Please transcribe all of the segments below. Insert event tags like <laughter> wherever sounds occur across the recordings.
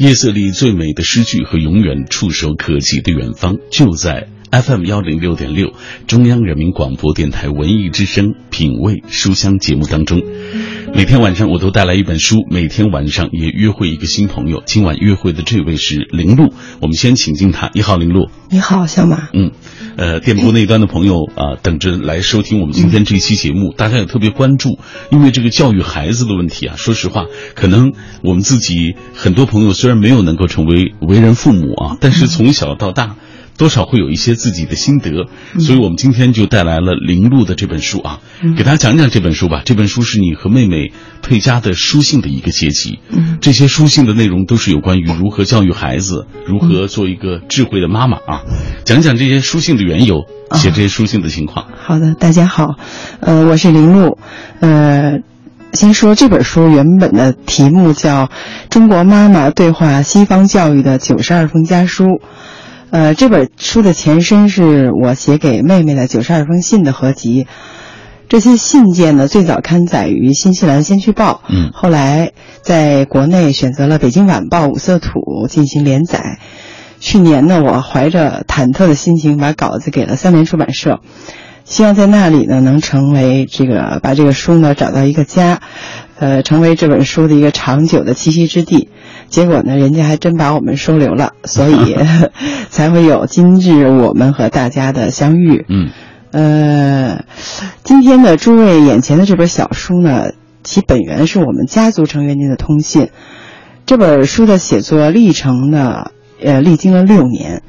夜色里最美的诗句和永远触手可及的远方，就在 FM 幺零六点六，中央人民广播电台文艺之声品味书香节目当中。每天晚上我都带来一本书，每天晚上也约会一个新朋友。今晚约会的这位是林露，我们先请进他。你好，林露。你好，小马。嗯，呃，电波那端的朋友啊，等着来收听我们今天这一期节目。大家也特别关注，因为这个教育孩子的问题啊，说实话，可能我们自己很多朋友虽然没有能够成为为人父母啊，但是从小到大。多少会有一些自己的心得，所以我们今天就带来了林路的这本书啊，给大家讲讲这本书吧。这本书是你和妹妹佩佳的书信的一个结集，这些书信的内容都是有关于如何教育孩子，如何做一个智慧的妈妈啊。讲讲这些书信的缘由，写这些书信的情况。好的，大家好，呃，我是林路，呃，先说这本书原本的题目叫《中国妈妈对话西方教育的九十二封家书》。呃，这本书的前身是我写给妹妹的九十二封信的合集。这些信件呢，最早刊载于新西兰《先驱报》，嗯，后来在国内选择了《北京晚报》五色土进行连载。去年呢，我怀着忐忑的心情把稿子给了三联出版社，希望在那里呢能成为这个把这个书呢找到一个家，呃，成为这本书的一个长久的栖息之地。结果呢，人家还真把我们收留了，所以 <laughs> 才会有今日我们和大家的相遇。嗯，呃，今天的诸位眼前的这本小书呢，其本源是我们家族成员间的通信。这本书的写作历程呢，呃，历经了六年，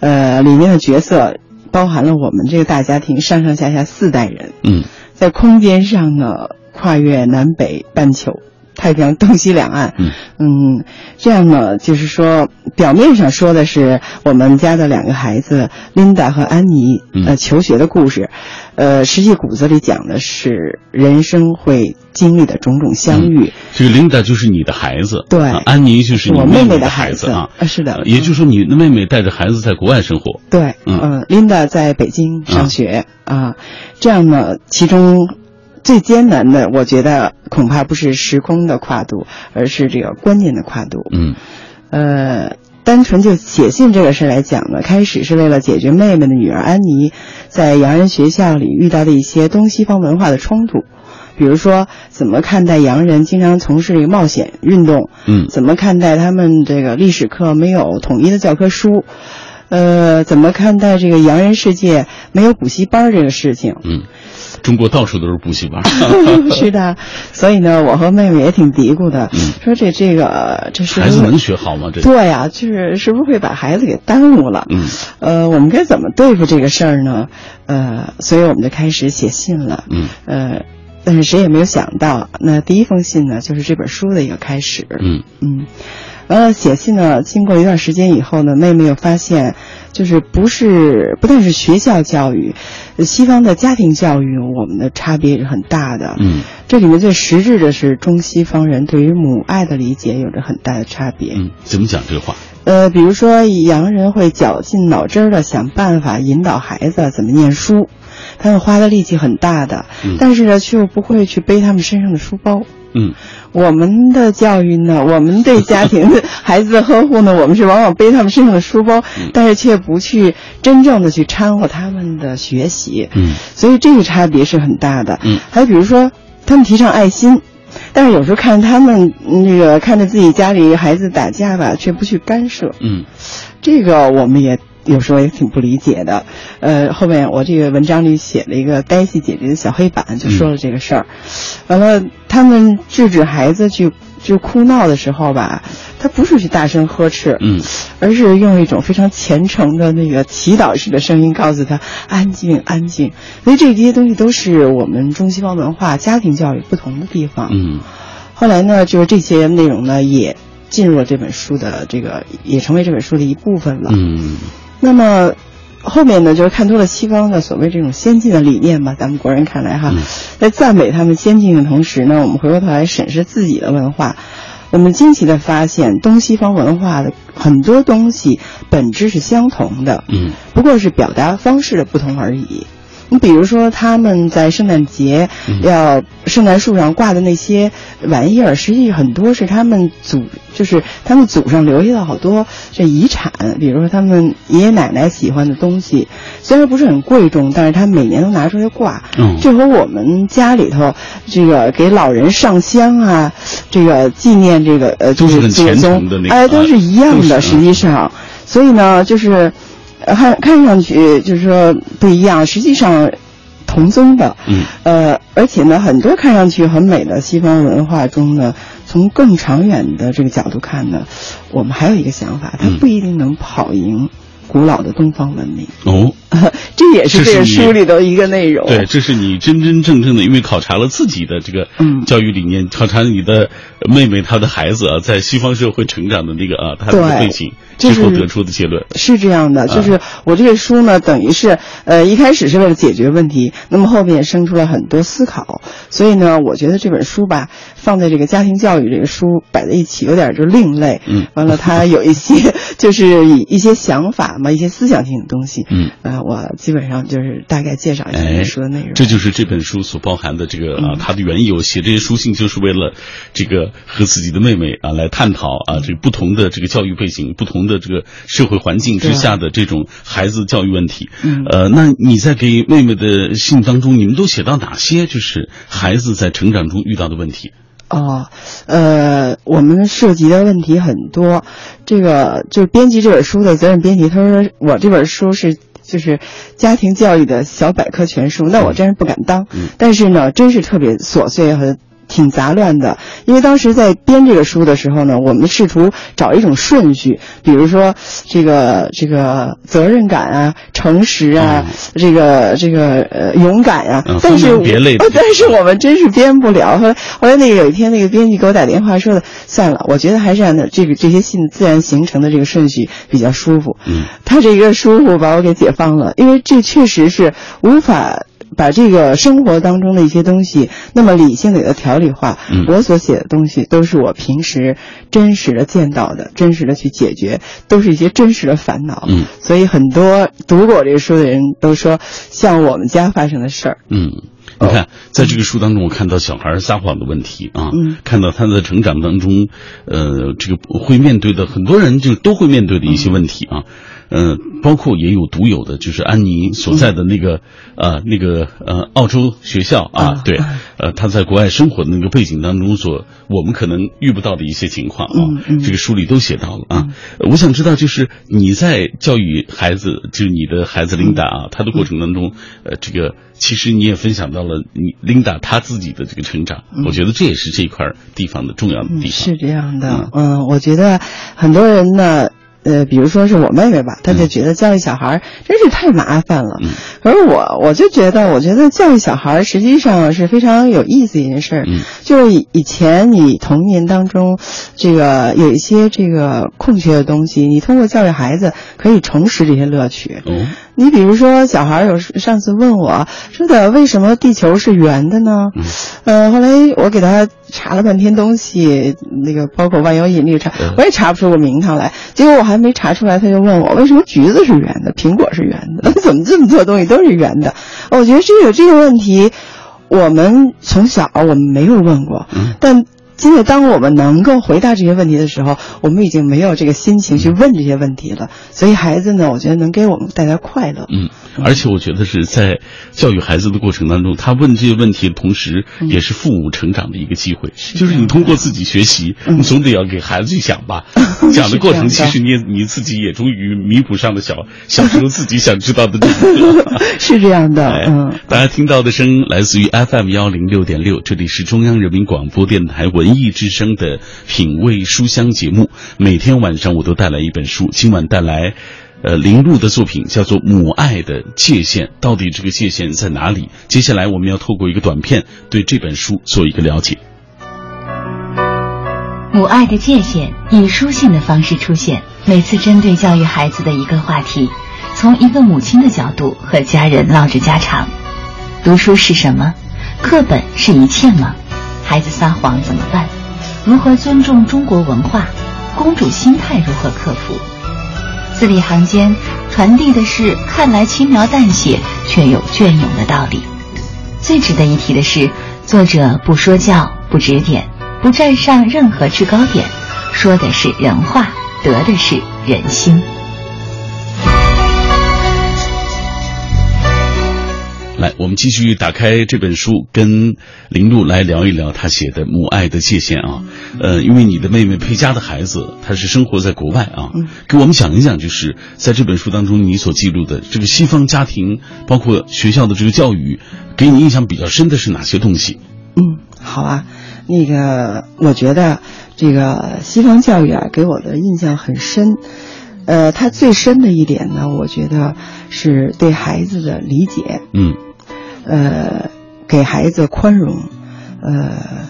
呃，里面的角色包含了我们这个大家庭上上下下四代人。嗯，在空间上呢，跨越南北半球。太平洋东西两岸，嗯，这样呢，就是说，表面上说的是我们家的两个孩子琳达和安妮呃求学的故事，呃，实际骨子里讲的是人生会经历的种种相遇。这个琳达就是你的孩子，对，安妮就是我妹妹的孩子啊，是的，也就是说你的妹妹带着孩子在国外生活，对，嗯，琳达在北京上学啊，这样呢，其中。最艰难的，我觉得恐怕不是时空的跨度，而是这个观念的跨度。嗯，呃，单纯就写信这个事来讲呢，开始是为了解决妹妹的女儿安妮在洋人学校里遇到的一些东西方文化的冲突，比如说怎么看待洋人经常从事这个冒险运动，嗯，怎么看待他们这个历史课没有统一的教科书，呃，怎么看待这个洋人世界没有补习班这个事情，嗯。中国到处都是补习班，<laughs> 是的，所以呢，我和妹妹也挺嘀咕的，说这这个这是孩子能学好吗？这对呀，就是是不是会把孩子给耽误了？嗯，呃，我们该怎么对付这个事儿呢？呃，所以我们就开始写信了。嗯，呃，但是谁也没有想到，那第一封信呢，就是这本书的一个开始。嗯嗯。完了，写信呢，经过一段时间以后呢，妹妹又发现，就是不是不但是学校教育，西方的家庭教育，我们的差别是很大的。嗯，这里面最实质的是中西方人对于母爱的理解有着很大的差别。嗯，怎么讲这个话？呃，比如说洋人会绞尽脑汁的想办法引导孩子怎么念书，他们花的力气很大的，但是呢，却又不会去背他们身上的书包。嗯。我们的教育呢，<laughs> 我们对家庭的孩子的呵护呢，我们是往往背他们身上的书包，但是却不去真正的去掺和他们的学习。嗯，所以这个差别是很大的。嗯，还有比如说，他们提倡爱心，但是有时候看他们那个看着自己家里孩子打架吧，却不去干涉。嗯，这个我们也。有时候也挺不理解的，呃，后面我这个文章里写了一个黛西姐姐的小黑板，就说了这个事儿。完了，他们制止孩子去就哭闹的时候吧，他不是去大声呵斥，嗯，而是用一种非常虔诚的那个祈祷式的声音告诉他安静安静。所以这些东西都是我们中西方文化家庭教育不同的地方。嗯，后来呢，就是这些内容呢也进入了这本书的这个，也成为这本书的一部分了。嗯。那么，后面呢，就是看多了西方的所谓这种先进的理念吧。咱们国人看来哈，在赞美他们先进的同时呢，我们回过头来审视自己的文化，我们惊奇的发现，东西方文化的很多东西本质是相同的，嗯，不过是表达方式的不同而已。你比如说他们在圣诞节要圣诞树上挂的那些玩意儿，实际很多是他们祖，就是他们祖上留下的好多这遗产，比如说他们爷爷奶奶喜欢的东西，虽然不是很贵重，但是他每年都拿出来挂。嗯，这和我们家里头这个给老人上香啊，这个纪念这个呃，就是祖宗的那个，哎，都是一样的。实际上，所以呢，就是。看看上去就是说不一样，实际上同宗的。嗯。呃，而且呢，很多看上去很美的西方文化中呢，从更长远的这个角度看呢，我们还有一个想法，它不一定能跑赢古老的东方文明。哦。<laughs> 这也是这个书里的一个内容。对，这是你真真正正的，因为考察了自己的这个教育理念，考察你的妹妹她的孩子啊，在西方社会成长的那个啊，她的背景。最后得出的结论是这样的，就是我这个书呢，等于是呃一开始是为了解决问题，那么后面生出了很多思考，所以呢，我觉得这本书吧，放在这个家庭教育这个书摆在一起，有点就另类。嗯，完了，它有一些 <laughs> 就是一些想法嘛，一些思想性的东西。嗯，呃，我基本上就是大概介绍一下这本书的内容。这就是这本书所包含的这个啊，它的缘由。写这些书信就是为了这个和自己的妹妹啊来探讨啊，这个不同的这个教育背景，不同。的这个社会环境之下的这种孩子教育问题，呃，那你在给妹妹的信当中，你们都写到哪些就是孩子在成长中遇到的问题？哦，呃，我们涉及的问题很多。这个就是编辑这本书的责任编辑，他说我这本书是就是家庭教育的小百科全书，那我真是不敢当。但是呢，真是特别琐碎和。挺杂乱的，因为当时在编这个书的时候呢，我们试图找一种顺序，比如说这个这个责任感啊、诚实啊、这个这个呃勇敢啊，但是 <laughs> 但是我们真是编不了。后来后来那个有一天那个编辑给我打电话说的，算了，我觉得还是按照这个这些信自然形成的这个顺序比较舒服。嗯，他这个舒服把我给解放了，因为这确实是无法。把这个生活当中的一些东西，那么理性的给它条理化。我所写的东西都是我平时真实的见到的，真实的去解决，都是一些真实的烦恼。嗯，所以很多读过我这个书的人都说，像我们家发生的事儿。嗯，你看，在这个书当中，我看到小孩撒谎的问题啊，嗯，看到他的成长当中，呃，这个会面对的很多人就都会面对的一些问题啊。嗯，包括也有独有的，就是安妮所在的那个呃那个呃澳洲学校啊，对，呃他在国外生活的那个背景当中所我们可能遇不到的一些情况啊，这个书里都写到了啊。我想知道，就是你在教育孩子，就是你的孩子琳达啊，他的过程当中，呃，这个其实你也分享到了你琳达她自己的这个成长，我觉得这也是这一块地方的重要的地方。是这样的，嗯，我觉得很多人呢。呃，比如说是我妹妹吧，她就觉得教育小孩真是太麻烦了。可是我，我就觉得，我觉得教育小孩实际上是非常有意思一件事儿。就是以以前你童年当中，这个有一些这个空缺的东西，你通过教育孩子可以重拾这些乐趣。你比如说，小孩有上次问我说的，为什么地球是圆的呢？呃，后来我给他查了半天东西，那个包括万有引力查，我也查不出个名堂来。结果我还没查出来，他就问我为什么橘子是圆的，苹果是圆的？<laughs> 怎么这么多东西都是圆的？我觉得这个这个问题，我们从小我们没有问过，但。现在，当我们能够回答这些问题的时候，我们已经没有这个心情去问这些问题了。所以，孩子呢，我觉得能给我们带来快乐。嗯，而且我觉得是在教育孩子的过程当中，他问这些问题的同时，也是父母成长的一个机会。就是你通过自己学习，你总得要给孩子去讲吧。讲的过程，其实你你自己也终于弥补上了小小时候自己想知道的。<laughs> 是这样的。嗯，大家听到的声音来自于 FM 幺零六点六，这里是中央人民广播电台。文艺之声的品味书香节目，每天晚上我都带来一本书。今晚带来，呃，林路的作品叫做《母爱的界限》，到底这个界限在哪里？接下来我们要透过一个短片，对这本书做一个了解。母爱的界限以书信的方式出现，每次针对教育孩子的一个话题，从一个母亲的角度和家人唠着家常。读书是什么？课本是一切吗？孩子撒谎怎么办？如何尊重中国文化？公主心态如何克服？字里行间传递的是看来轻描淡写，却有隽永的道理。最值得一提的是，作者不说教，不指点，不站上任何制高点，说的是人话，得的是人心。来，我们继续打开这本书，跟林露来聊一聊她写的《母爱的界限》啊。呃，因为你的妹妹佩佳的孩子，他是生活在国外啊，给我们讲一讲，就是在这本书当中你所记录的这个西方家庭，包括学校的这个教育，给你印象比较深的是哪些东西？嗯，好啊，那个我觉得这个西方教育啊，给我的印象很深。呃，它最深的一点呢，我觉得是对孩子的理解。嗯。呃，给孩子宽容，呃，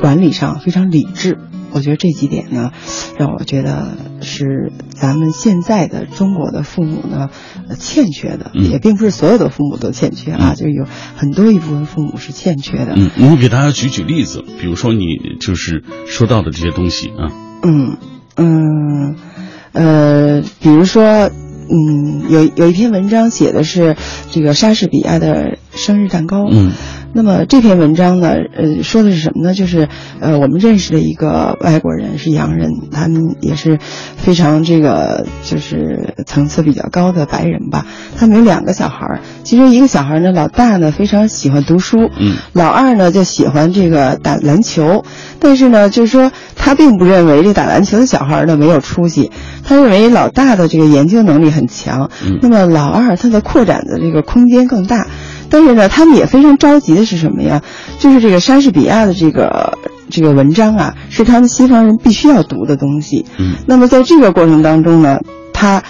管理上非常理智。我觉得这几点呢，让我觉得是咱们现在的中国的父母呢欠缺的，也并不是所有的父母都欠缺啊，就有很多一部分父母是欠缺的。嗯，你给大家举举例子，比如说你就是说到的这些东西啊。嗯嗯呃，比如说。嗯，有有一篇文章写的是这个莎士比亚的生日蛋糕。嗯，那么这篇文章呢，呃，说的是什么呢？就是呃，我们认识的一个外国人是洋人，他们也是非常这个就是层次比较高的白人吧。他们有两个小孩儿，其中一个小孩呢，老大呢非常喜欢读书，嗯，老二呢就喜欢这个打篮球，但是呢，就是说他并不认为这打篮球的小孩呢没有出息。他认为老大的这个研究能力很强，那么老二他的扩展的这个空间更大，但是呢，他们也非常着急的是什么呀？就是这个莎士比亚的这个这个文章啊，是他们西方人必须要读的东西。嗯，那么在这个过程当中呢，他。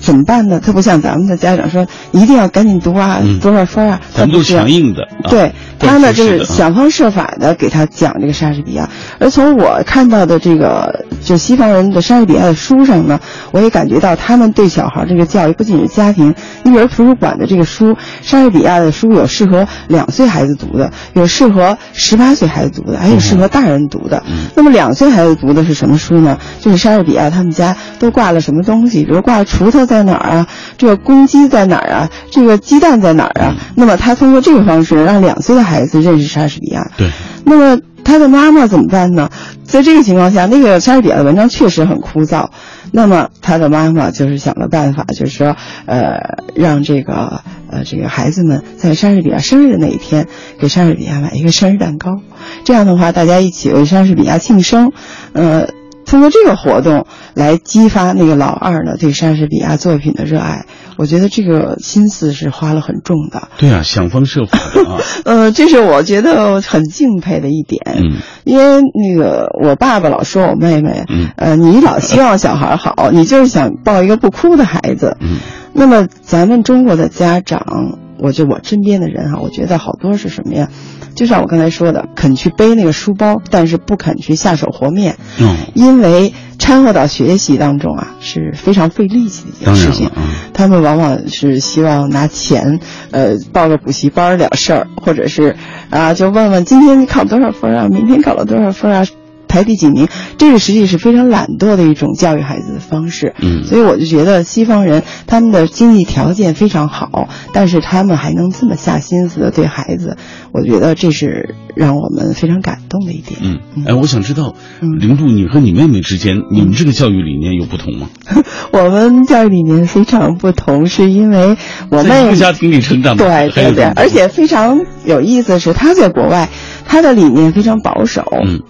怎么办呢？他不像咱们的家长说一定要赶紧读啊，多少分啊？咱们都强硬的。对他呢，就是想方设法的给他讲这个莎士比亚。而从我看到的这个就西方人的莎士比亚的书上呢，我也感觉到他们对小孩这个教育不仅是家庭，你比如图书馆的这个书，莎士比亚的书有适合两岁孩子读的，有适合十八岁孩子读的，还有适合大人读的。那么两岁孩子读的是什么书呢？就是莎士比亚他们家都挂了什么东西，比如挂了锄头。在哪儿啊？这个公鸡在哪儿啊？这个鸡蛋在哪儿啊？那么他通过这个方式让两岁的孩子认识莎士比亚。对。那么他的妈妈怎么办呢？在这个情况下，那个莎士比亚的文章确实很枯燥。那么他的妈妈就是想了办法，就是说，呃，让这个呃这个孩子们在莎士比亚生日的那一天给莎士比亚买一个生日蛋糕。这样的话，大家一起为莎士比亚庆生。呃。通过这个活动来激发那个老二呢对莎士比亚作品的热爱，我觉得这个心思是花了很重的。对啊，想方设法的啊。<laughs> 呃，这是我觉得很敬佩的一点。嗯，因为那个我爸爸老说我妹妹，嗯，呃，你老希望小孩好，你就是想抱一个不哭的孩子。嗯，那么咱们中国的家长，我就我身边的人哈，我觉得好多是什么呀？就像我刚才说的，肯去背那个书包，但是不肯去下手和面。嗯，因为掺和到学习当中啊，是非常费力气的一件事情。嗯，他们往往是希望拿钱，呃，报个补习班了事儿，或者是啊，就问问今天你考多少分啊，明天考了多少分啊。排第几名？这个实际是非常懒惰的一种教育孩子的方式。嗯，所以我就觉得西方人他们的经济条件非常好，但是他们还能这么下心思的对孩子，我觉得这是让我们非常感动的一点。嗯，哎，我想知道，林度，你和你妹妹之间，你们这个教育理念有不同吗？<laughs> 我们教育理念非常不同，是因为我妹妹家庭里成长的，对对对，而且非常有意思是，她在国外，她的理念非常保守。嗯。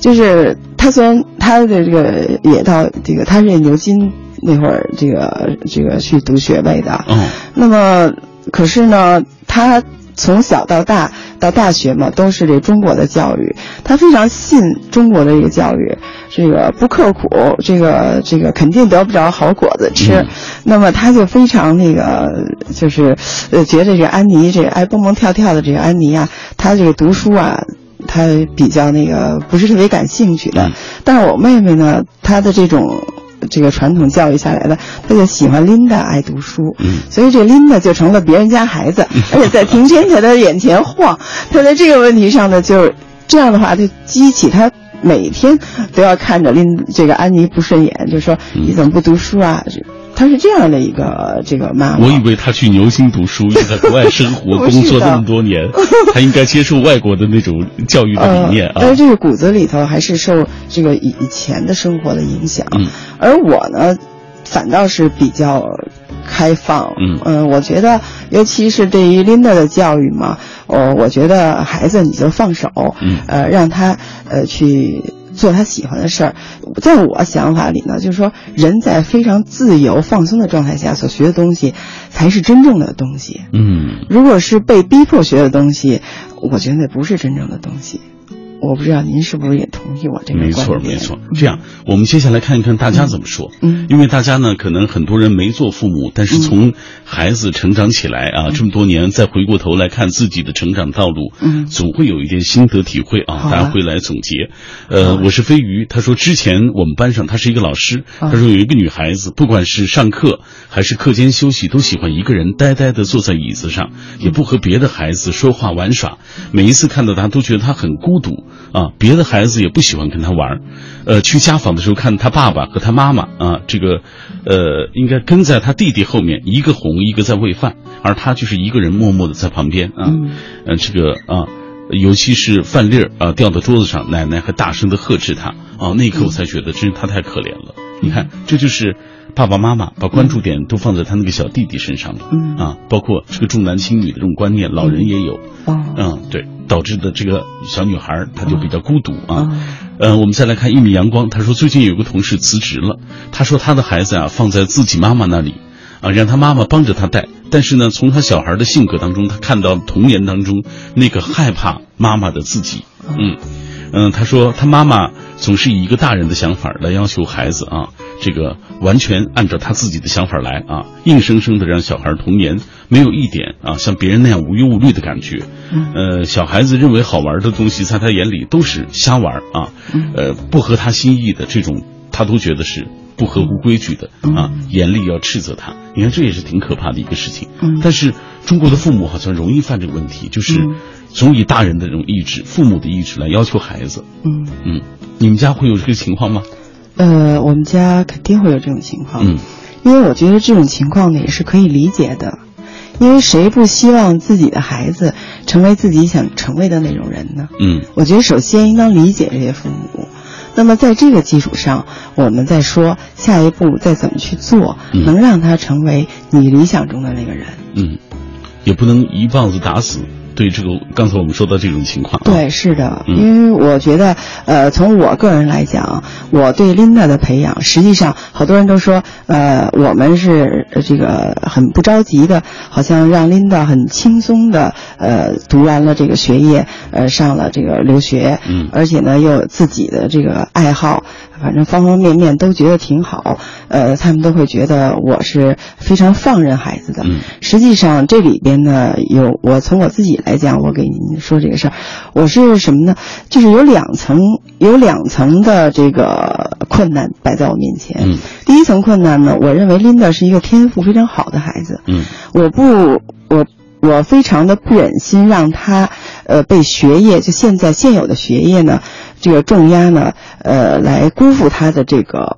就是他虽然他的这个也到这个他是牛津那会儿这个这个去读学位的，嗯，那么可是呢，他从小到大到大学嘛都是这中国的教育，他非常信中国的这个教育，这个不刻苦，这个这个肯定得不着好果子吃，那么他就非常那个就是呃觉得这个安妮这个爱蹦蹦跳跳的这个安妮啊，她这个读书啊。他比较那个不是特别感兴趣的，但是我妹妹呢，她的这种这个传统教育下来的，她就喜欢琳达爱读书，所以这琳达就成了别人家孩子，<laughs> 而且在庭天在她眼前晃，她在这个问题上呢，就是这样的话就激起她每天都要看着琳这个安妮不顺眼，就说你怎么不读书啊？她是这样的一个这个妈妈。我以为他去牛津读书，又在国外生活工作那么多年，<laughs> 他应该接受外国的那种教育的理念啊。但是这个骨子里头还是受这个以以前的生活的影响。嗯，而我呢，反倒是比较开放。嗯嗯，我觉得，尤其是对于琳达的教育嘛，哦，我觉得孩子你就放手，嗯，呃，让他呃去。做他喜欢的事儿，在我想法里呢，就是说，人在非常自由放松的状态下所学的东西，才是真正的东西。嗯，如果是被逼迫学的东西，我觉得那不是真正的东西。我不知道您是不是也同意我这个观点？没错，没错。这样，我们接下来看一看大家怎么说。嗯，因为大家呢，可能很多人没做父母，但是从孩子成长起来啊，这么多年再回过头来看自己的成长道路，嗯，总会有一点心得体会啊。大家会来总结。呃，我是飞鱼，他说之前我们班上他是一个老师，他说有一个女孩子，不管是上课还是课间休息，都喜欢一个人呆呆的坐在椅子上，也不和别的孩子说话玩耍。每一次看到他，都觉得他很孤独啊，别的。孩子也不喜欢跟他玩呃，去家访的时候看他爸爸和他妈妈啊，这个，呃，应该跟在他弟弟后面，一个哄，一个在喂饭，而他就是一个人默默的在旁边啊，呃，这个啊，尤其是饭粒儿啊掉到桌子上，奶奶还大声的呵斥他啊，那一刻我才觉得，真是他太可怜了。你看，这就是爸爸妈妈把关注点都放在他那个小弟弟身上了，啊，包括这个重男轻女的这种观念，老人也有，嗯，对。导致的这个小女孩，她就比较孤独啊。呃，我们再来看一米阳光，他说最近有个同事辞职了，他说他的孩子啊放在自己妈妈那里，啊让他妈妈帮着他带，但是呢，从他小孩的性格当中，他看到童年当中那个害怕妈妈的自己，嗯。嗯，他说他妈妈总是以一个大人的想法来要求孩子啊。这个完全按照他自己的想法来啊，硬生生的让小孩童年没有一点啊像别人那样无忧无虑的感觉。呃，小孩子认为好玩的东西，在他眼里都是瞎玩啊。呃，不合他心意的这种，他都觉得是不合乎规矩的啊，严厉要斥责他。你看，这也是挺可怕的一个事情。但是中国的父母好像容易犯这个问题，就是总以大人的这种意志、父母的意志来要求孩子。嗯嗯，你们家会有这个情况吗？呃，我们家肯定会有这种情况，嗯，因为我觉得这种情况呢也是可以理解的，因为谁不希望自己的孩子成为自己想成为的那种人呢？嗯，我觉得首先应当理解这些父母，那么在这个基础上，我们再说下一步再怎么去做，能让他成为你理想中的那个人。嗯，也不能一棒子打死。对这个，刚才我们说的这种情况，对，是的，因为我觉得，呃，从我个人来讲，我对琳达的培养，实际上好多人都说，呃，我们是这个很不着急的，好像让琳达很轻松的，呃，读完了这个学业，呃，上了这个留学，嗯，而且呢，又有自己的这个爱好。反正方方面面都觉得挺好，呃，他们都会觉得我是非常放任孩子的。实际上这里边呢，有我从我自己来讲，我给您说这个事儿，我是什么呢？就是有两层，有两层的这个困难摆在我面前。嗯第一层困难呢，我认为 Linda 是一个天赋非常好的孩子。嗯，我不，我我非常的不忍心让他，呃，被学业就现在现有的学业呢。这个重压呢，呃，来辜负他的这个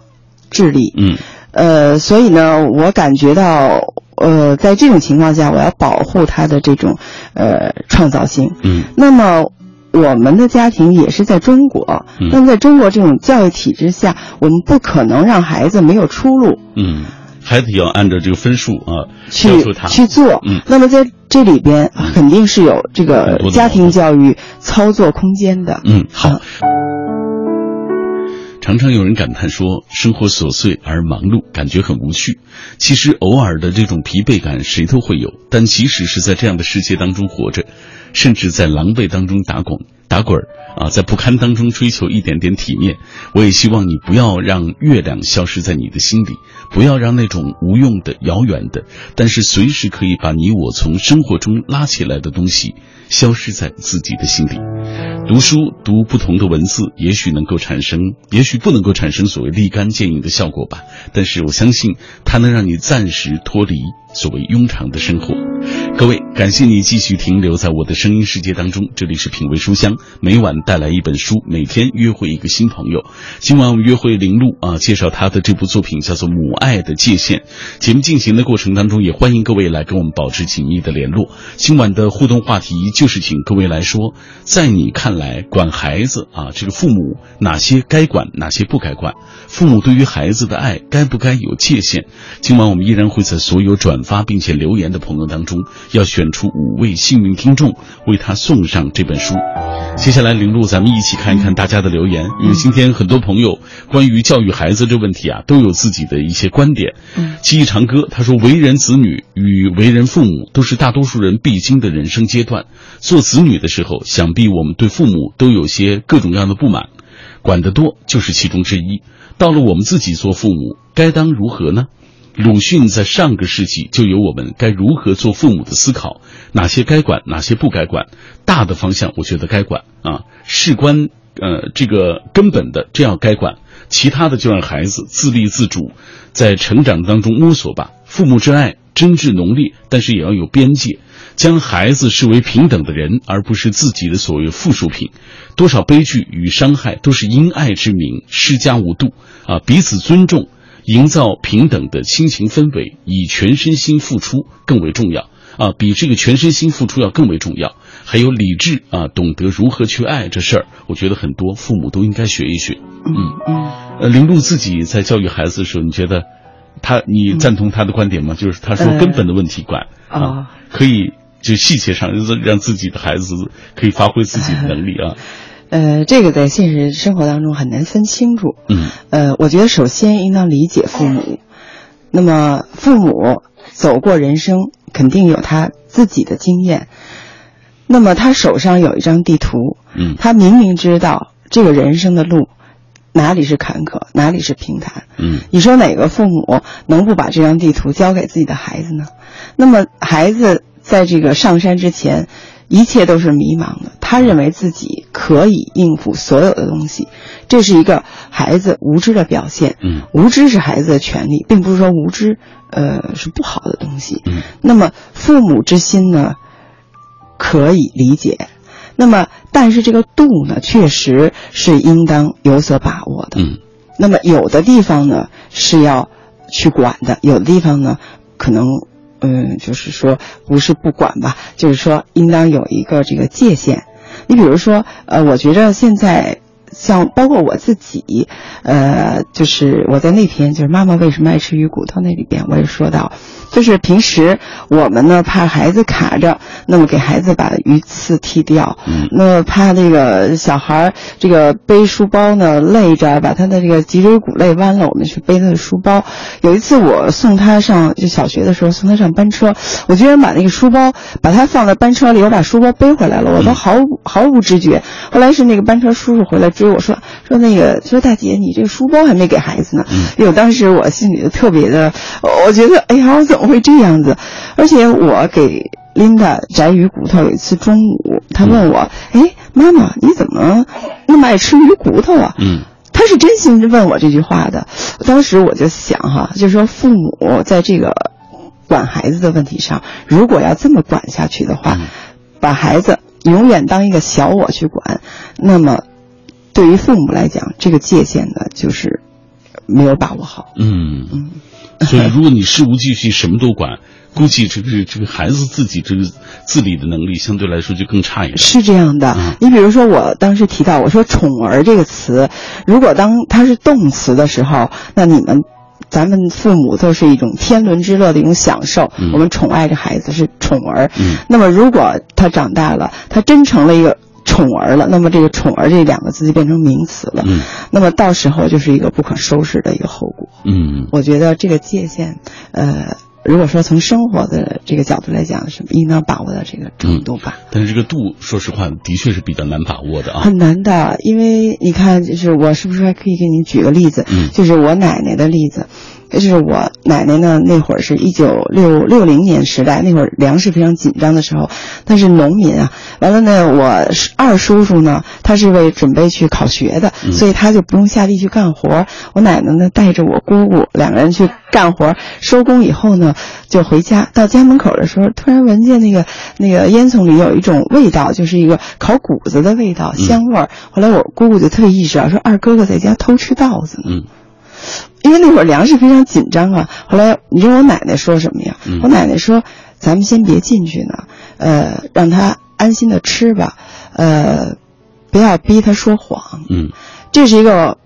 智力，嗯，呃，所以呢，我感觉到，呃，在这种情况下，我要保护他的这种，呃，创造性，嗯，那么我们的家庭也是在中国，那么在中国这种教育体制下，我们不可能让孩子没有出路，嗯。孩子要按照这个分数啊，去去做。嗯，那么在这里边肯定是有这个家庭教育操作空间的。嗯，好。常常有人感叹说，生活琐碎而忙碌，感觉很无趣。其实偶尔的这种疲惫感，谁都会有。但即使是在这样的世界当中活着，甚至在狼狈当中打滚打滚啊，在不堪当中追求一点点体面，我也希望你不要让月亮消失在你的心里，不要让那种无用的、遥远的，但是随时可以把你我从生活中拉起来的东西，消失在自己的心里。读书读不同的文字，也许能够产生，也许不能够产生所谓立竿见影的效果吧，但是我相信它能让你暂时脱离所谓庸常的生活。各位，感谢你继续停留在我的声音世界当中。这里是品味书香，每晚带来一本书，每天约会一个新朋友。今晚我们约会林璐啊，介绍他的这部作品叫做《母爱的界限》。节目进行的过程当中，也欢迎各位来跟我们保持紧密的联络。今晚的互动话题就是请各位来说，在你看来，管孩子啊，这个父母哪些该管，哪些不该管？父母对于孩子的爱该不该有界限？今晚我们依然会在所有转发并且留言的朋友当中。要选出五位幸运听众，为他送上这本书。接下来，林璐，咱们一起看一看大家的留言。因为今天很多朋友关于教育孩子这问题啊，都有自己的一些观点。嗯，记忆长歌他说，为人子女与为人父母都是大多数人必经的人生阶段。做子女的时候，想必我们对父母都有些各种各样的不满，管得多就是其中之一。到了我们自己做父母，该当如何呢？鲁迅在上个世纪就有我们该如何做父母的思考，哪些该管，哪些不该管。大的方向我觉得该管啊，事关呃这个根本的，这样该管。其他的就让孩子自立自主，在成长当中摸索吧。父母之爱真挚浓烈，但是也要有边界，将孩子视为平等的人，而不是自己的所谓附属品。多少悲剧与伤害都是因爱之名施加无度啊，彼此尊重。营造平等的亲情氛围，以全身心付出更为重要啊！比这个全身心付出要更为重要。还有理智啊，懂得如何去爱这事儿，我觉得很多父母都应该学一学。嗯嗯。呃，林璐自己在教育孩子的时候，你觉得他，你赞同他的观点吗？就是他说根本的问题管啊，可以就细节上让让自己的孩子可以发挥自己的能力啊。<laughs> 呃，这个在现实生活当中很难分清楚。嗯，呃，我觉得首先应当理解父母。那么，父母走过人生，肯定有他自己的经验。那么，他手上有一张地图。嗯，他明明知道这个人生的路，哪里是坎坷，哪里是平坦。嗯，你说哪个父母能不把这张地图交给自己的孩子呢？那么，孩子在这个上山之前。一切都是迷茫的，他认为自己可以应付所有的东西，这是一个孩子无知的表现。嗯，无知是孩子的权利，并不是说无知，呃，是不好的东西。嗯，那么父母之心呢，可以理解，那么但是这个度呢，确实是应当有所把握的。嗯，那么有的地方呢是要去管的，有的地方呢可能。嗯，就是说不是不管吧，就是说应当有一个这个界限。你比如说，呃，我觉着现在。像包括我自己，呃，就是我在那天就是妈妈为什么爱吃鱼骨头那里边，我也说到，就是平时我们呢怕孩子卡着，那么给孩子把鱼刺剔掉，嗯，那怕那个小孩这个背书包呢累着，把他的这个脊椎骨累弯了，我们去背他的书包。有一次我送他上就小学的时候送他上班车，我居然把那个书包把他放在班车里，我把书包背回来了，我都毫无毫无知觉。后来是那个班车叔叔回来。追我说说那个说大姐，你这个书包还没给孩子呢。因为当时我心里就特别的，我觉得哎呀，我怎么会这样子？而且我给琳达摘鱼骨头，有一次中午，她问我，哎，妈妈，你怎么那么爱吃鱼骨头啊？嗯，她是真心问我这句话的。当时我就想哈，就是说父母在这个管孩子的问题上，如果要这么管下去的话，把孩子永远当一个小我去管，那么。对于父母来讲，这个界限呢，就是没有把握好。嗯嗯，所以如果你事无巨细，什么都管，估计这个这个孩子自己这个自理的能力相对来说就更差一点。是这样的，你比如说我当时提到，我说“宠儿”这个词，如果当它是动词的时候，那你们咱们父母都是一种天伦之乐的一种享受，我们宠爱着孩子是宠儿。嗯，那么如果他长大了，他真成了一个。宠儿了，那么这个宠儿这两个字就变成名词了。嗯，那么到时候就是一个不可收拾的一个后果。嗯，我觉得这个界限，呃，如果说从生活的这个角度来讲，是应当把握到这个程度吧。但是这个度，说实话，的确是比较难把握的啊。很难的，因为你看，就是我是不是还可以给你举个例子？嗯，就是我奶奶的例子。就是我奶奶呢，那会儿是一九六六零年时代，那会儿粮食非常紧张的时候，她是农民啊。完了呢，我二叔叔呢，他是为准备去考学的，所以他就不用下地去干活。我奶奶呢，带着我姑姑两个人去干活，收工以后呢，就回家。到家门口的时候，突然闻见那个那个烟囱里有一种味道，就是一个烤谷子的味道，香味儿。后来我姑姑就特别意识到，说二哥哥在家偷吃稻子呢。因为那会儿粮食非常紧张啊。后来你知道我奶奶说什么呀？我奶奶说：“咱们先别进去呢，呃，让他安心的吃吧，呃，不要逼他说谎。”嗯，这是一个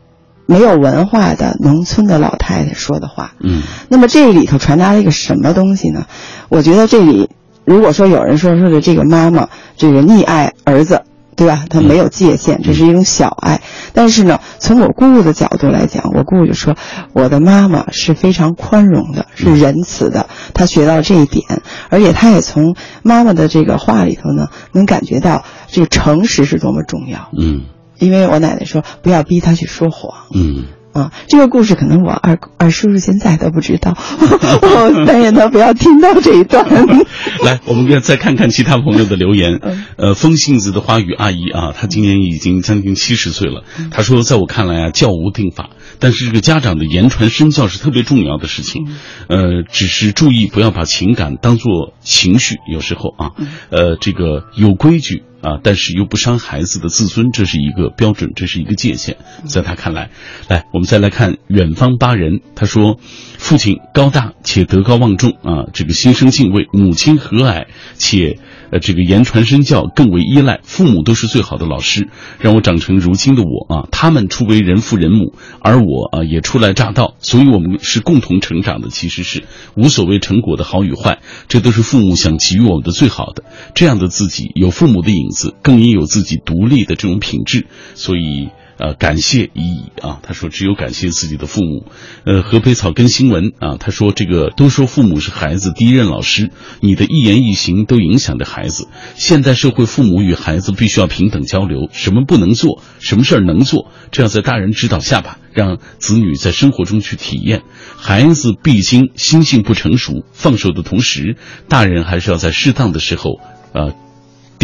没有文化的农村的老太太说的话。嗯，那么这里头传达了一个什么东西呢？我觉得这里，如果说有人说说的这个妈妈这个溺爱儿子。对吧？他没有界限，这是一种小爱。但是呢，从我姑姑的角度来讲，我姑姑就说，我的妈妈是非常宽容的，是仁慈的。她学到这一点，而且她也从妈妈的这个话里头呢，能感觉到这个诚实是多么重要。嗯，因为我奶奶说，不要逼她去说谎。嗯。啊，这个故事可能我二二叔叔现在都不知道，<laughs> 我但愿他不要听到这一段。<laughs> 来，我们要再看看其他朋友的留言。呃，风信子的花语阿姨啊，她今年已经将近七十岁了。她说，在我看来啊，教无定法，但是这个家长的言传身教是特别重要的事情。呃，只是注意不要把情感当做情绪，有时候啊，呃，这个有规矩。啊，但是又不伤孩子的自尊，这是一个标准，这是一个界限。在他看来，来，我们再来看远方八人。他说，父亲高大且德高望重啊，这个心生敬畏；母亲和蔼且。这个言传身教更为依赖，父母都是最好的老师，让我长成如今的我啊。他们初为人父人母，而我啊也初来乍到，所以我们是共同成长的。其实是无所谓成果的好与坏，这都是父母想给予我们的最好的。这样的自己有父母的影子，更应有自己独立的这种品质。所以。呃，感谢已矣啊！他说，只有感谢自己的父母。呃，河北草根新闻啊，他说，这个都说父母是孩子第一任老师，你的一言一行都影响着孩子。现代社会，父母与孩子必须要平等交流，什么不能做，什么事儿能做，这样在大人指导下吧，让子女在生活中去体验。孩子毕竟心性不成熟，放手的同时，大人还是要在适当的时候，呃，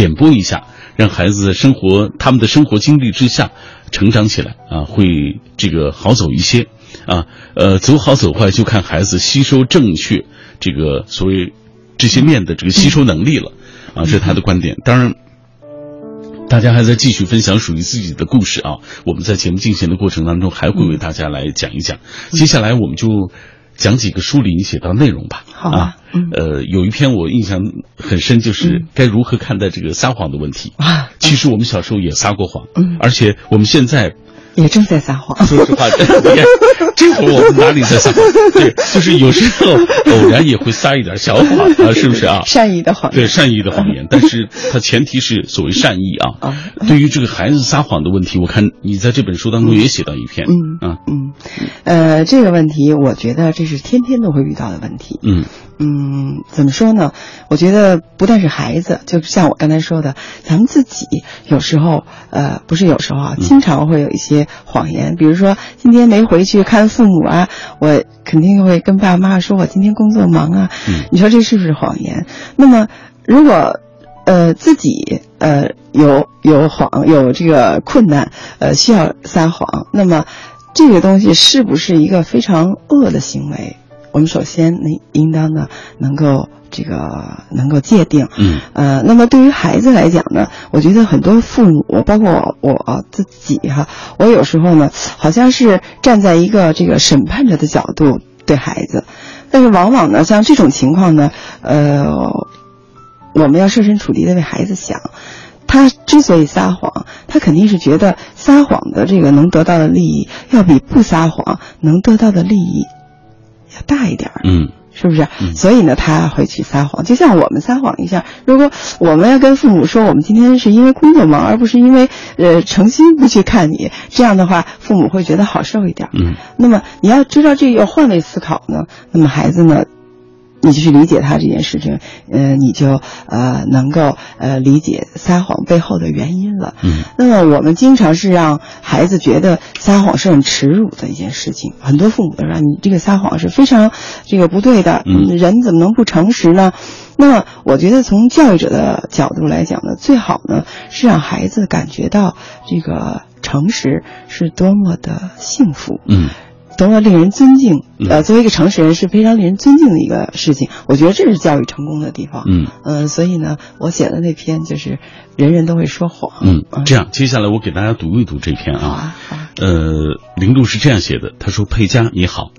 点拨一下，让孩子生活他们的生活经历之下。成长起来啊，会这个好走一些，啊，呃，走好走坏就看孩子吸收正确这个所谓这些面的这个吸收能力了，啊，这是他的观点。当然，大家还在继续分享属于自己的故事啊，我们在节目进行的过程当中还会为大家来讲一讲。接下来我们就。讲几个书里你写到内容吧。好啊，呃，有一篇我印象很深，就是该如何看待这个撒谎的问题。啊，其实我们小时候也撒过谎，嗯，而且我们现在。也正在撒谎。说实话，<laughs> 这会儿我们哪里在撒谎？对，就是有时候偶然也会撒一点小谎啊，是不是啊？善意的谎。对，善意的谎言，但是它前提是所谓善意啊。啊。对于这个孩子撒谎的问题，我看你在这本书当中也写到一篇。嗯啊嗯。呃，这个问题，我觉得这是天天都会遇到的问题。嗯。嗯，怎么说呢？我觉得不但是孩子，就像我刚才说的，咱们自己有时候，呃，不是有时候啊，经常会有一些谎言。比如说今天没回去看父母啊，我肯定会跟爸爸妈妈说我今天工作忙啊。你说这是不是谎言？那么如果，呃，自己呃有有谎有这个困难，呃需要撒谎，那么这个东西是不是一个非常恶的行为？我们首先应应当呢，能够这个能够界定，嗯，呃，那么对于孩子来讲呢，我觉得很多父母，包括我自己哈，我有时候呢，好像是站在一个这个审判者的角度对孩子，但是往往呢，像这种情况呢，呃，我们要设身处地的为孩子想，他之所以撒谎，他肯定是觉得撒谎的这个能得到的利益，要比不撒谎能得到的利益。要大一点儿嗯，是不是？所以呢，他会去撒谎，就像我们撒谎一下。如果我们要跟父母说，我们今天是因为工作忙，而不是因为呃诚心不去看你，这样的话，父母会觉得好受一点。嗯，那么你要知道，这个要换位思考呢。那么孩子呢，你就去理解他这件事情，呃，你就呃能够呃理解撒谎背后的原因了。嗯，那么我们经常是让孩子觉得撒谎是很耻辱的一件事情，很多父母都说你这个撒谎是非常这个不对的，嗯人怎么能不诚实呢？那么我觉得从教育者的角度来讲呢，最好呢是让孩子感觉到这个诚实是多么的幸福。嗯多么令人尊敬！嗯呃，作为一个诚实人是非常令人尊敬的一个事情。我觉得这是教育成功的地方。嗯呃所以呢，我写的那篇就是人人都会说谎。嗯，这样，接下来我给大家读一读这篇啊。好啊，好啊。呃，林路是这样写的，他说：“佩佳你好，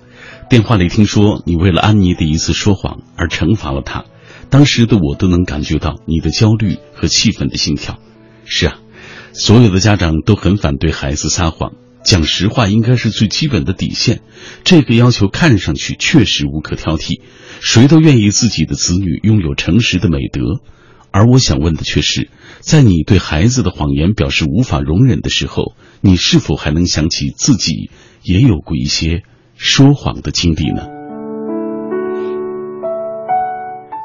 电话里听说你为了安妮的一次说谎而惩罚了她，当时的我都能感觉到你的焦虑和气愤的心跳。是啊，所有的家长都很反对孩子撒谎，讲实话应该是最基本的底线。这个要求看上去确实无可挑剔，谁都愿意自己的子女拥有诚实的美德。而我想问的却是，在你对孩子的谎言表示无法容忍的时候，你是否还能想起自己也有过一些说谎的经历呢？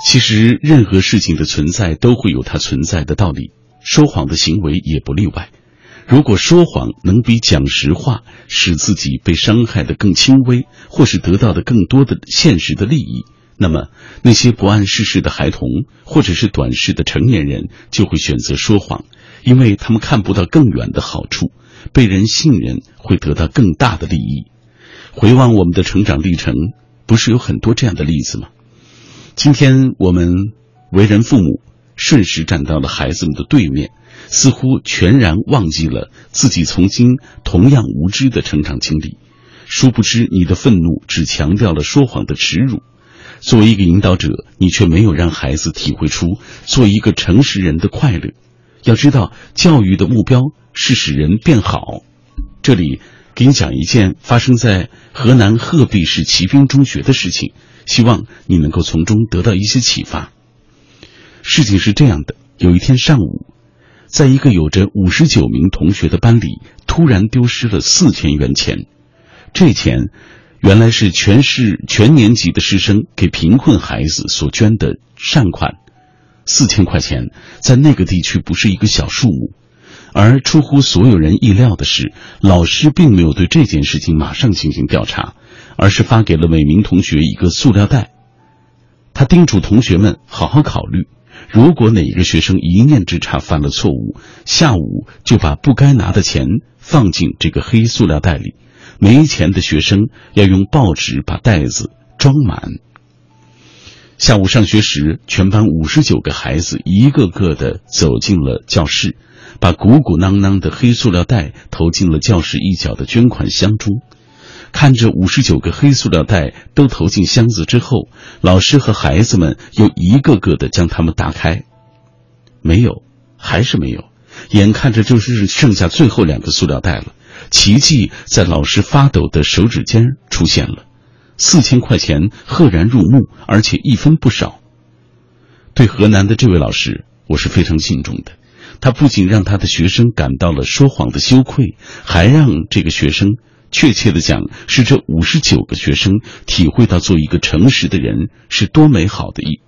其实，任何事情的存在都会有它存在的道理，说谎的行为也不例外。如果说谎能比讲实话使自己被伤害的更轻微，或是得到的更多的现实的利益，那么那些不谙世事的孩童或者是短视的成年人就会选择说谎，因为他们看不到更远的好处，被人信任会得到更大的利益。回望我们的成长历程，不是有很多这样的例子吗？今天我们为人父母，瞬时站到了孩子们的对面，似乎全然忘记了自己曾经同样无知的成长经历。殊不知，你的愤怒只强调了说谎的耻辱。作为一个引导者，你却没有让孩子体会出做一个诚实人的快乐。要知道，教育的目标是使人变好。这里给你讲一件发生在河南鹤壁市骑兵中学的事情，希望你能够从中得到一些启发。事情是这样的：有一天上午，在一个有着五十九名同学的班里，突然丢失了四千元钱。这钱原来是全市全年级的师生给贫困孩子所捐的善款。四千块钱在那个地区不是一个小数目，而出乎所有人意料的是，老师并没有对这件事情马上进行调查，而是发给了每名同学一个塑料袋。他叮嘱同学们好好考虑，如果哪个学生一念之差犯了错误，下午就把不该拿的钱放进这个黑塑料袋里。没钱的学生要用报纸把袋子装满。下午上学时，全班五十九个孩子一个个的走进了教室，把鼓鼓囊囊的黑塑料袋投进了教室一角的捐款箱中。看着五十九个黑塑料袋都投进箱子之后，老师和孩子们又一个个的将它们打开，没有，还是没有。眼看着就是剩下最后两个塑料袋了。奇迹在老师发抖的手指间出现了，四千块钱赫然入目，而且一分不少。对河南的这位老师，我是非常敬重的。他不仅让他的学生感到了说谎的羞愧，还让这个学生，确切的讲，是这五十九个学生体会到做一个诚实的人是多美好的一，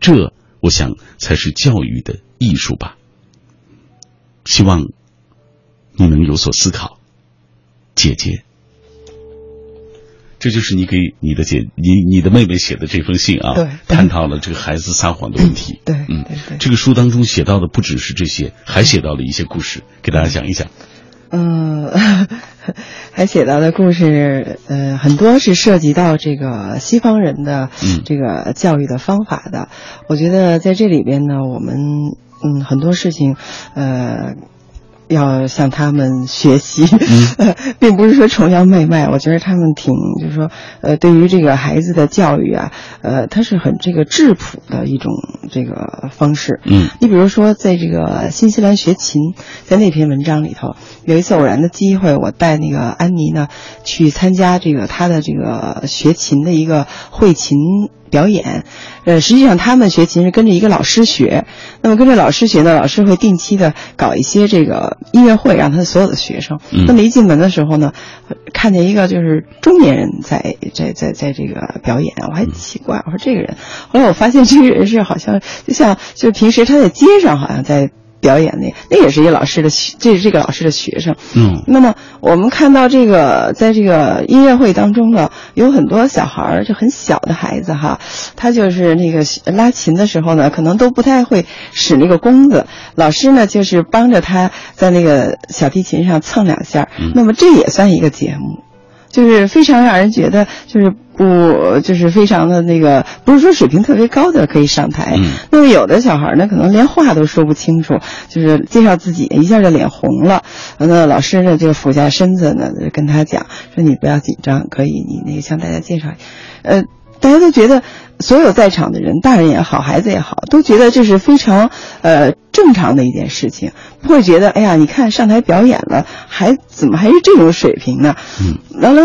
这我想才是教育的艺术吧。希望你能有所思考。姐姐，这就是你给你的姐你你的妹妹写的这封信啊，对，探讨了这个孩子撒谎的问题。对，嗯。这个书当中写到的不只是这些，还写到了一些故事，给大家讲一讲。嗯，<laughs> 还写到的故事，呃，很多是涉及到这个西方人的嗯这个教育的方法的。我觉得在这里边呢，我们嗯很多事情，呃。要向他们学习，嗯、<laughs> 并不是说崇洋媚外。我觉得他们挺，就是说，呃，对于这个孩子的教育啊，呃，他是很这个质朴的一种这个方式。嗯，你比如说，在这个新西兰学琴，在那篇文章里头，有一次偶然的机会，我带那个安妮呢去参加这个他的这个学琴的一个会琴表演，呃，实际上他们学琴是跟着一个老师学，那么跟着老师学呢，老师会定期的搞一些这个音乐会，让他所有的学生。那么一进门的时候呢，看见一个就是中年人在在在在这个表演，我还奇怪，我说这个人，后来我发现这个人是好像就像就是平时他在街上好像在。表演那那也是一个老师的，这是这个老师的学生。嗯，那么我们看到这个，在这个音乐会当中呢，有很多小孩儿，就很小的孩子哈，他就是那个拉琴的时候呢，可能都不太会使那个弓子，老师呢就是帮着他在那个小提琴上蹭两下，那么这也算一个节目。就是非常让人觉得，就是不，就是非常的那个，不是说水平特别高的可以上台。那么有的小孩呢，可能连话都说不清楚，就是介绍自己一下就脸红了。那老师呢就俯下身子呢，跟他讲说：“你不要紧张，可以，你那个向大家介绍。”呃，大家都觉得，所有在场的人，大人也好，孩子也好，都觉得这是非常呃正常的一件事情。不会觉得，哎呀，你看上台表演了，还怎么还是这种水平呢？嗯，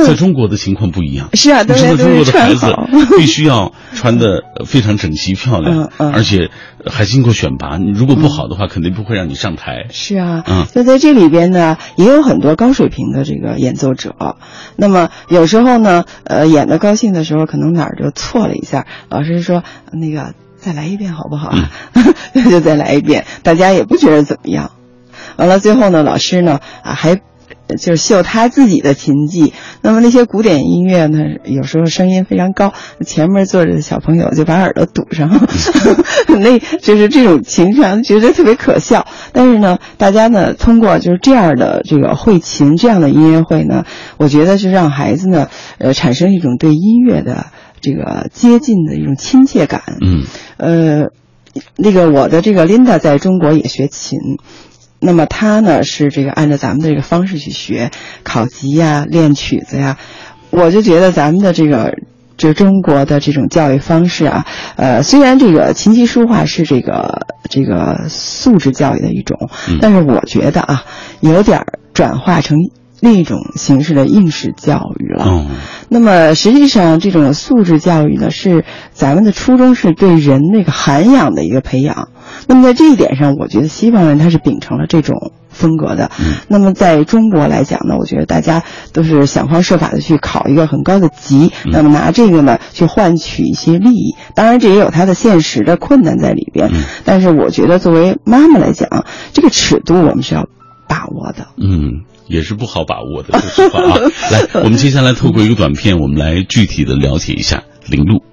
在中国的情况不一样。是啊，你知道中国的孩子 <laughs> 必须要穿的非常整齐漂亮，而且还经过选拔。你如果不好的话，肯定不会让你上台。是啊，嗯，那在这里边呢，也有很多高水平的这个演奏者。那么有时候呢，呃，演的高兴的时候，可能哪儿就错了一下，老师说那个再来一遍好不好？<laughs> 那就再来一遍，大家也不觉得怎么样。完了，最后呢，老师呢啊还就是秀他自己的琴技。那么那些古典音乐呢，有时候声音非常高，前面坐着的小朋友就把耳朵堵上，<laughs> 那就是这种情况，觉得特别可笑。但是呢，大家呢通过就是这样的这个会琴这样的音乐会呢，我觉得是让孩子呢呃产生一种对音乐的这个接近的一种亲切感。嗯，呃，那个我的这个 Linda 在中国也学琴。那么他呢是这个按照咱们的这个方式去学考级呀、练曲子呀，我就觉得咱们的这个就中国的这种教育方式啊，呃，虽然这个琴棋书画是这个这个素质教育的一种，但是我觉得啊，有点转化成另一种形式的应试教育了。那么实际上这种素质教育呢，是咱们的初衷是对人那个涵养的一个培养。那么在这一点上，我觉得西方人他是秉承了这种风格的。嗯那么在中国来讲呢，我觉得大家都是想方设法的去考一个很高的级，那么拿这个呢去换取一些利益。当然，这也有它的现实的困难在里边。但是我觉得作为妈妈来讲，这个尺度我们是要把握的。嗯，也是不好把握的，说实话啊。<laughs> 来，我们接下来透过一个短片，我们来具体的了解一下林露。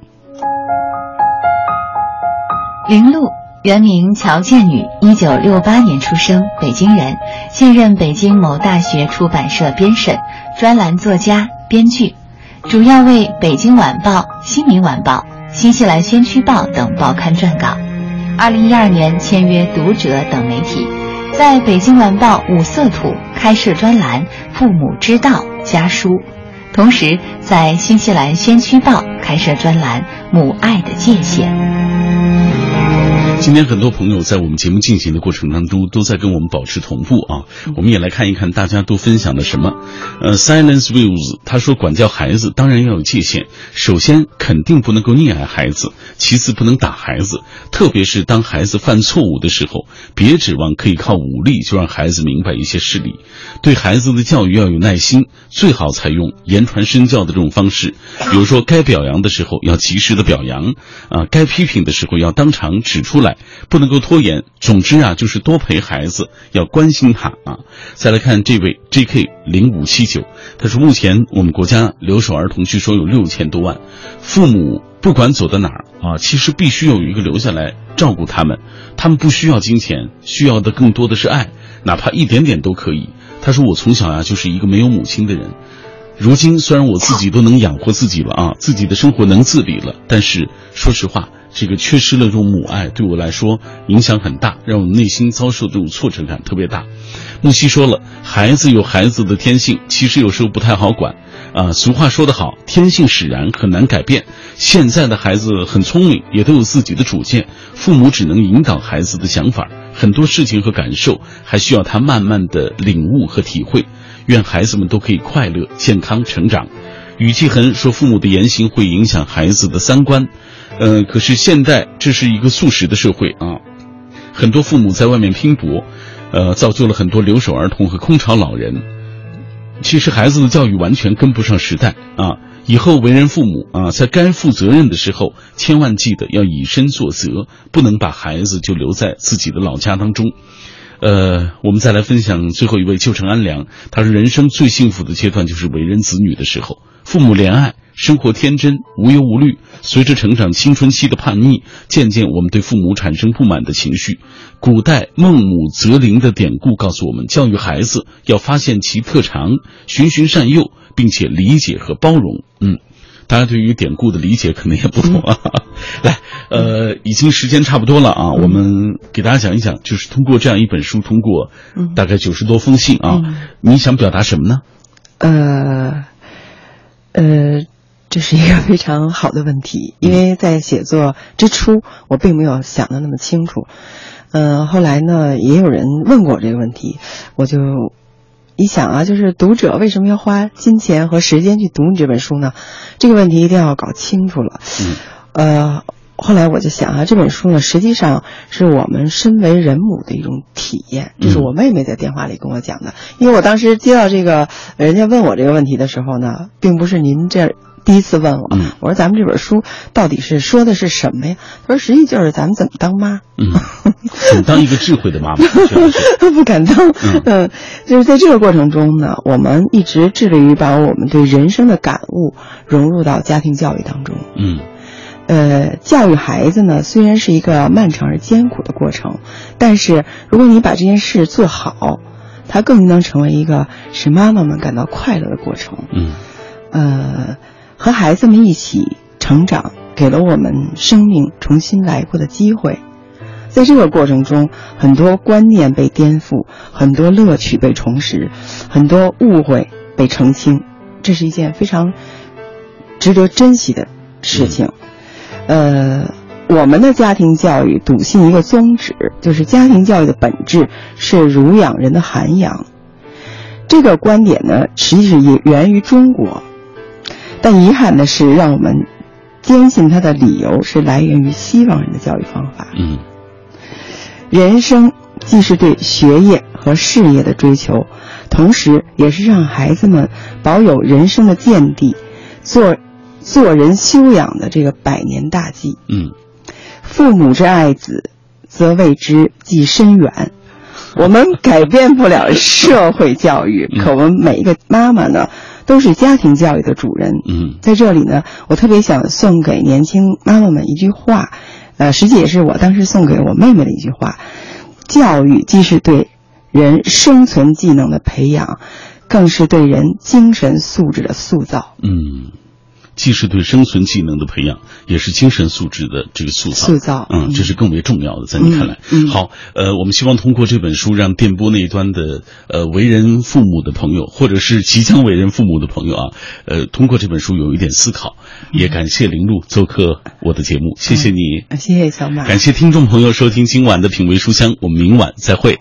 林露。原名乔建宇，一九六八年出生，北京人，现任北京某大学出版社编审、专栏作家、编剧，主要为《北京晚报》《新民晚报》《新西兰先驱报》等报刊撰稿。二零一二年签约《读者》等媒体，在《北京晚报》五色土开设专栏《父母之道》家书，同时在《新西兰先驱报》开设专栏《母爱的界限》。今天很多朋友在我们节目进行的过程当中，都在跟我们保持同步啊。我们也来看一看大家都分享了什么。呃，Silence Views 他说，管教孩子当然要有界限，首先肯定不能够溺爱孩子，其次不能打孩子，特别是当孩子犯错误的时候，别指望可以靠武力就让孩子明白一些事理。对孩子的教育要有耐心，最好采用言传身教的这种方式，比如说该表扬的时候要及时的表扬，啊，该批评的时候要当场指出来。不能够拖延。总之啊，就是多陪孩子，要关心他啊。再来看这位 J.K. 零五七九，他说：目前我们国家留守儿童据说有六千多万，父母不管走到哪儿啊，其实必须有一个留下来照顾他们。他们不需要金钱，需要的更多的是爱，哪怕一点点都可以。他说：我从小呀就是一个没有母亲的人，如今虽然我自己都能养活自己了啊，自己的生活能自理了，但是说实话。这个缺失了这种母爱，对我来说影响很大，让我内心遭受这种挫折感特别大。木西说了，孩子有孩子的天性，其实有时候不太好管。啊，俗话说得好，天性使然，很难改变。现在的孩子很聪明，也都有自己的主见，父母只能引导孩子的想法，很多事情和感受还需要他慢慢的领悟和体会。愿孩子们都可以快乐健康成长。雨季痕说，父母的言行会影响孩子的三观。呃，可是现代这是一个素食的社会啊，很多父母在外面拼搏，呃，造就了很多留守儿童和空巢老人。其实孩子的教育完全跟不上时代啊！以后为人父母啊，在该负责任的时候，千万记得要以身作则，不能把孩子就留在自己的老家当中。呃，我们再来分享最后一位旧城安良，他说人生最幸福的阶段就是为人子女的时候，父母怜爱，生活天真，无忧无虑。随着成长青春期的叛逆，渐渐我们对父母产生不满的情绪。古代孟母择邻的典故告诉我们，教育孩子要发现其特长，循循善诱，并且理解和包容。嗯。大家对于典故的理解可能也不同啊。<laughs> 来，呃，已经时间差不多了啊，我们给大家讲一讲，就是通过这样一本书，通过大概九十多封信啊，你想表达什么呢？呃，呃，这是一个非常好的问题，因为在写作之初，我并没有想的那么清楚。嗯，后来呢，也有人问过我这个问题，我就。你想啊，就是读者为什么要花金钱和时间去读你这本书呢？这个问题一定要搞清楚了。嗯，呃，后来我就想啊，这本书呢，实际上是我们身为人母的一种体验。这是我妹妹在电话里跟我讲的，因为我当时接到这个人家问我这个问题的时候呢，并不是您这。第一次问我，我说咱们这本书到底是说的是什么呀？他说实际就是咱们怎么当妈，嗯，怎么当一个智慧的妈妈，<laughs> 不敢当，嗯，就是在这个过程中呢，我们一直致力于把我们对人生的感悟融入到家庭教育当中，嗯，呃，教育孩子呢虽然是一个漫长而艰苦的过程，但是如果你把这件事做好，它更应当成为一个使妈妈们感到快乐的过程，嗯，呃。和孩子们一起成长，给了我们生命重新来过的机会。在这个过程中，很多观念被颠覆，很多乐趣被重拾，很多误会被澄清。这是一件非常值得珍惜的事情。呃，我们的家庭教育笃信一个宗旨，就是家庭教育的本质是儒养人的涵养。这个观点呢，实际是也源于中国。但遗憾的是，让我们坚信他的理由是来源于西方人的教育方法。嗯，人生既是对学业和事业的追求，同时也是让孩子们保有人生的见地，做做人修养的这个百年大计。嗯，父母之爱子，则为之计深远。<laughs> 我们改变不了社会教育，可我们每一个妈妈呢？都是家庭教育的主人。嗯，在这里呢，我特别想送给年轻妈妈们一句话，呃，实际也是我当时送给我妹妹的一句话：教育既是对人生存技能的培养，更是对人精神素质的塑造。嗯。既是对生存技能的培养，也是精神素质的这个塑造。塑造，嗯，这是更为重要的。在你看来，嗯，好，呃，我们希望通过这本书，让电波那一端的呃为人父母的朋友，或者是即将为人父母的朋友啊，呃，通过这本书有一点思考。也感谢林露做客我的节目，谢谢你，谢谢小马，感谢听众朋友收听今晚的品味书香，我们明晚再会。